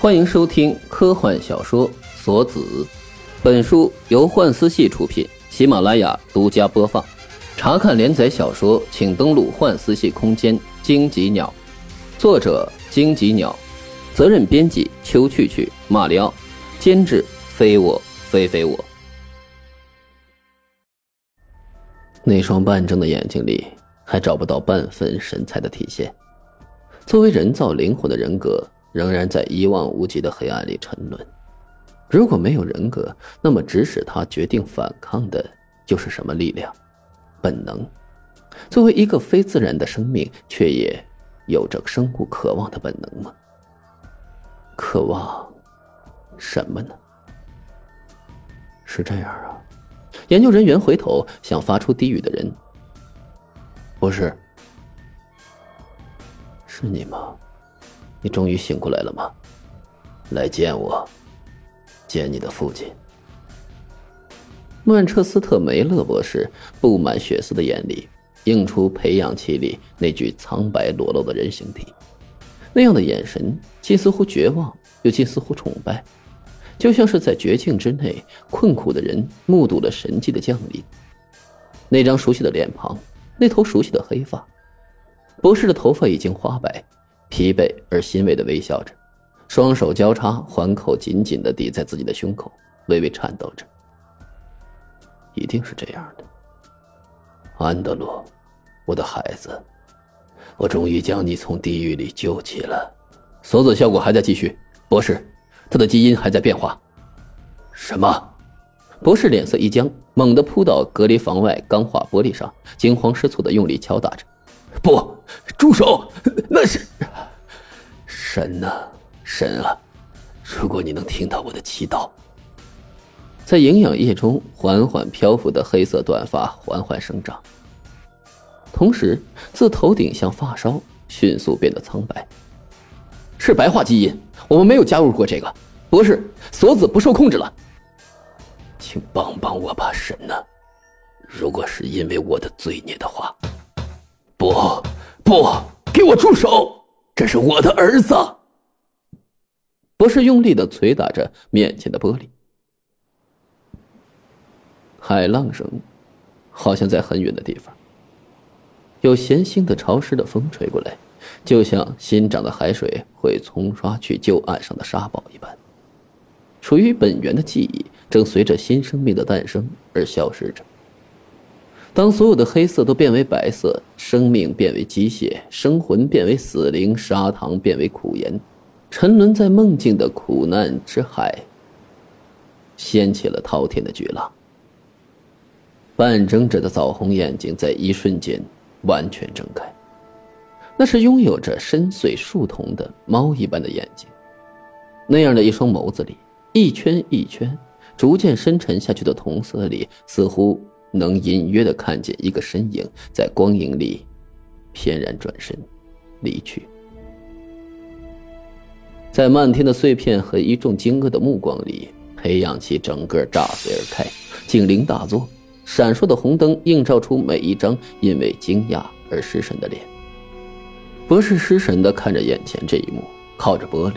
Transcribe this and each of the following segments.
欢迎收听科幻小说《锁子》，本书由幻思系出品，喜马拉雅独家播放。查看连载小说，请登录幻思系空间。荆棘鸟，作者荆棘鸟，责任编辑秋去去、马里奥，监制非我非非我。那双半睁的眼睛里还找不到半分神采的体现。作为人造灵魂的人格。仍然在一望无际的黑暗里沉沦。如果没有人格，那么指使他决定反抗的就是什么力量？本能。作为一个非自然的生命，却也有着生物渴望的本能吗？渴望什么呢？是这样啊。研究人员回头想发出低语的人，不是，是你吗？你终于醒过来了吗？来见我，见你的父亲。曼彻斯特梅勒博士布满血丝的眼里映出培养器里那具苍白裸露的人形体，那样的眼神既似乎绝望，又既似乎崇拜，就像是在绝境之内困苦的人目睹了神迹的降临。那张熟悉的脸庞，那头熟悉的黑发，博士的头发已经花白。疲惫而欣慰的微笑着，双手交叉，环扣紧紧的抵在自己的胸口，微微颤抖着。一定是这样的，安德鲁，我的孩子，我终于将你从地狱里救起了。锁子效果还在继续，博士，他的基因还在变化。什么？博士脸色一僵，猛地扑到隔离房外钢化玻璃上，惊慌失措的用力敲打着。不，住手！那是神呐，神啊！如果你能听到我的祈祷，在营养液中缓缓漂浮的黑色短发缓缓生长，同时自头顶向发梢迅速变得苍白。是白化基因，我们没有加入过这个。博士，锁子不受控制了，请帮帮我吧，神呐！如果是因为我的罪孽的话。不，不，给我住手！这是我的儿子。博士用力的捶打着面前的玻璃。海浪声，好像在很远的地方。有咸腥的潮湿的风吹过来，就像新涨的海水会冲刷去旧岸上的沙堡一般。属于本源的记忆，正随着新生命的诞生而消失着。当所有的黑色都变为白色，生命变为机械，生魂变为死灵，砂糖变为苦盐，沉沦在梦境的苦难之海，掀起了滔天的巨浪。半睁着的枣红眼睛在一瞬间完全睁开，那是拥有着深邃树瞳的猫一般的眼睛，那样的一双眸子里，一圈一圈逐渐深沉下去的瞳色里，似乎。能隐约的看见一个身影在光影里翩然转身离去，在漫天的碎片和一众惊愕的目光里，培养器整个炸碎而开，警铃大作，闪烁的红灯映照出每一张因为惊讶而失神的脸。博士失神的看着眼前这一幕，靠着玻璃，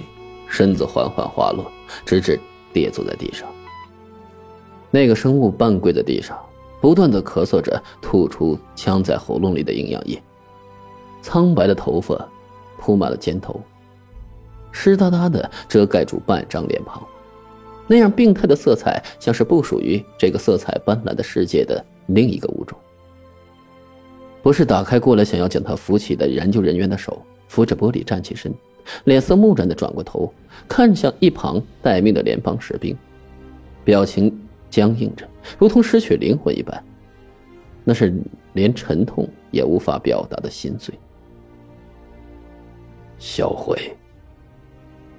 身子缓缓滑落，直至跌坐在地上。那个生物半跪在地上。不断的咳嗽着，吐出呛在喉咙里的营养液。苍白的头发铺满了肩头，湿哒哒的遮盖住半张脸庞。那样病态的色彩，像是不属于这个色彩斑斓的世界的另一个物种。博士打开过来想要将他扶起的研究人员的手，扶着玻璃站起身，脸色木然的转过头，看向一旁待命的联邦士兵，表情。僵硬着，如同失去灵魂一般。那是连沉痛也无法表达的心碎。销毁。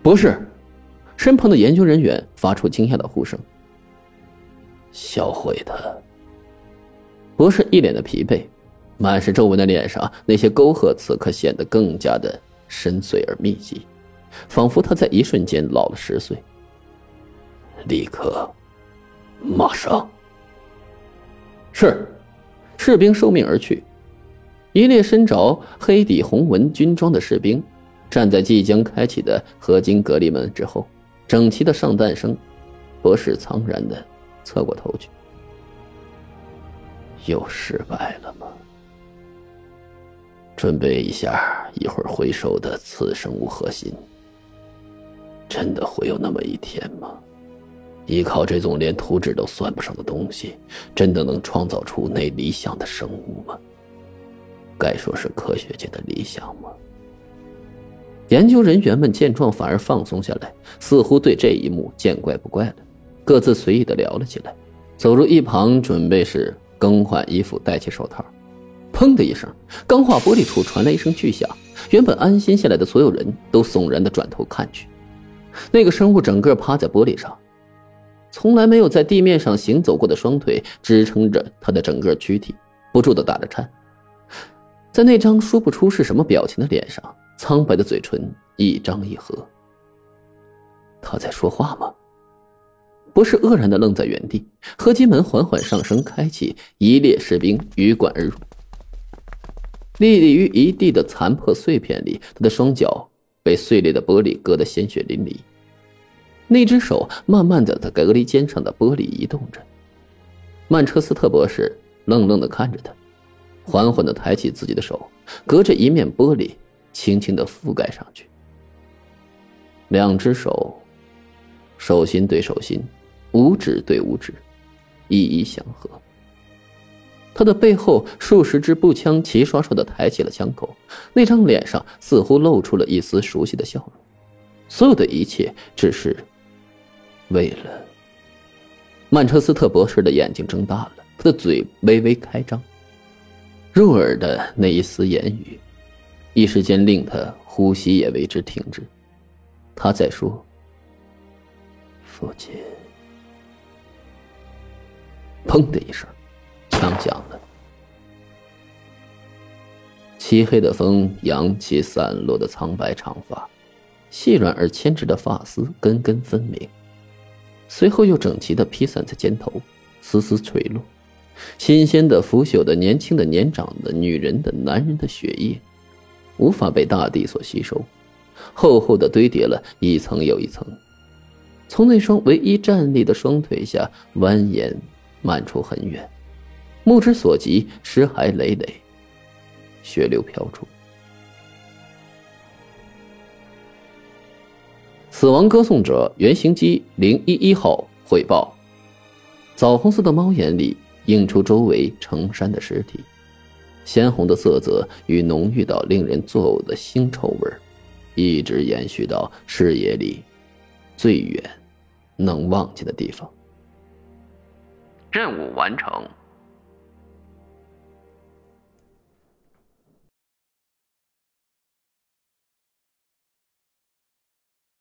不是，身旁的研究人员发出惊讶的呼声。销毁他。博士一脸的疲惫，满是皱纹的脸上，那些沟壑此刻显得更加的深邃而密集，仿佛他在一瞬间老了十岁。立刻。马上！是，士兵受命而去。一列身着黑底红纹军装的士兵，站在即将开启的合金隔离门之后，整齐的上弹声。博士苍然的侧过头去，又失败了吗？准备一下，一会儿回收的次生物核心。真的会有那么一天吗？依靠这种连图纸都算不上的东西，真的能创造出那理想的生物吗？该说是科学界的理想吗？研究人员们见状，反而放松下来，似乎对这一幕见怪不怪了。各自随意的聊了起来，走入一旁，准备是更换衣服，戴起手套。砰的一声，钢化玻璃处传来一声巨响。原本安心下来的所有人都悚然的转头看去，那个生物整个趴在玻璃上，从来没有在地面上行走过的双腿支撑着他的整个躯体，不住的打着颤。在那张说不出是什么表情的脸上，苍白的嘴唇一张一合。他在说话吗？不是愕然的愣在原地，合金门缓缓上升，开启，一列士兵鱼贯而入。立立于一地的残破碎片里，他的双脚被碎裂的玻璃割得鲜血淋漓。那只手慢慢的在隔离间上的玻璃移动着。曼彻斯特博士愣愣的看着他，缓缓的抬起自己的手，隔着一面玻璃，轻轻的覆盖上去。两只手，手心对手心。五指对五指，一一相合。他的背后数十支步枪齐刷刷的抬起了枪口，那张脸上似乎露出了一丝熟悉的笑容。所有的一切只是为了……曼彻斯特博士的眼睛睁大了，他的嘴微微开张，入耳的那一丝言语，一时间令他呼吸也为之停滞。他在说：“父亲。”砰的一声，枪响了。漆黑的风扬起散落的苍白长发，细软而牵直的发丝根根分明，随后又整齐的披散在肩头，丝丝垂落。新鲜的、腐朽的、年轻的、年长的女人的、男人的血液，无法被大地所吸收，厚厚的堆叠了一层又一层，从那双唯一站立的双腿下蜿蜒。漫出很远，目之所及，尸骸累累，血流飘出。死亡歌颂者原型机零一一号汇报：枣红色的猫眼里映出周围成山的尸体，鲜红的色泽与浓郁到令人作呕的腥臭味一直延续到视野里最远能望见的地方。任务完成。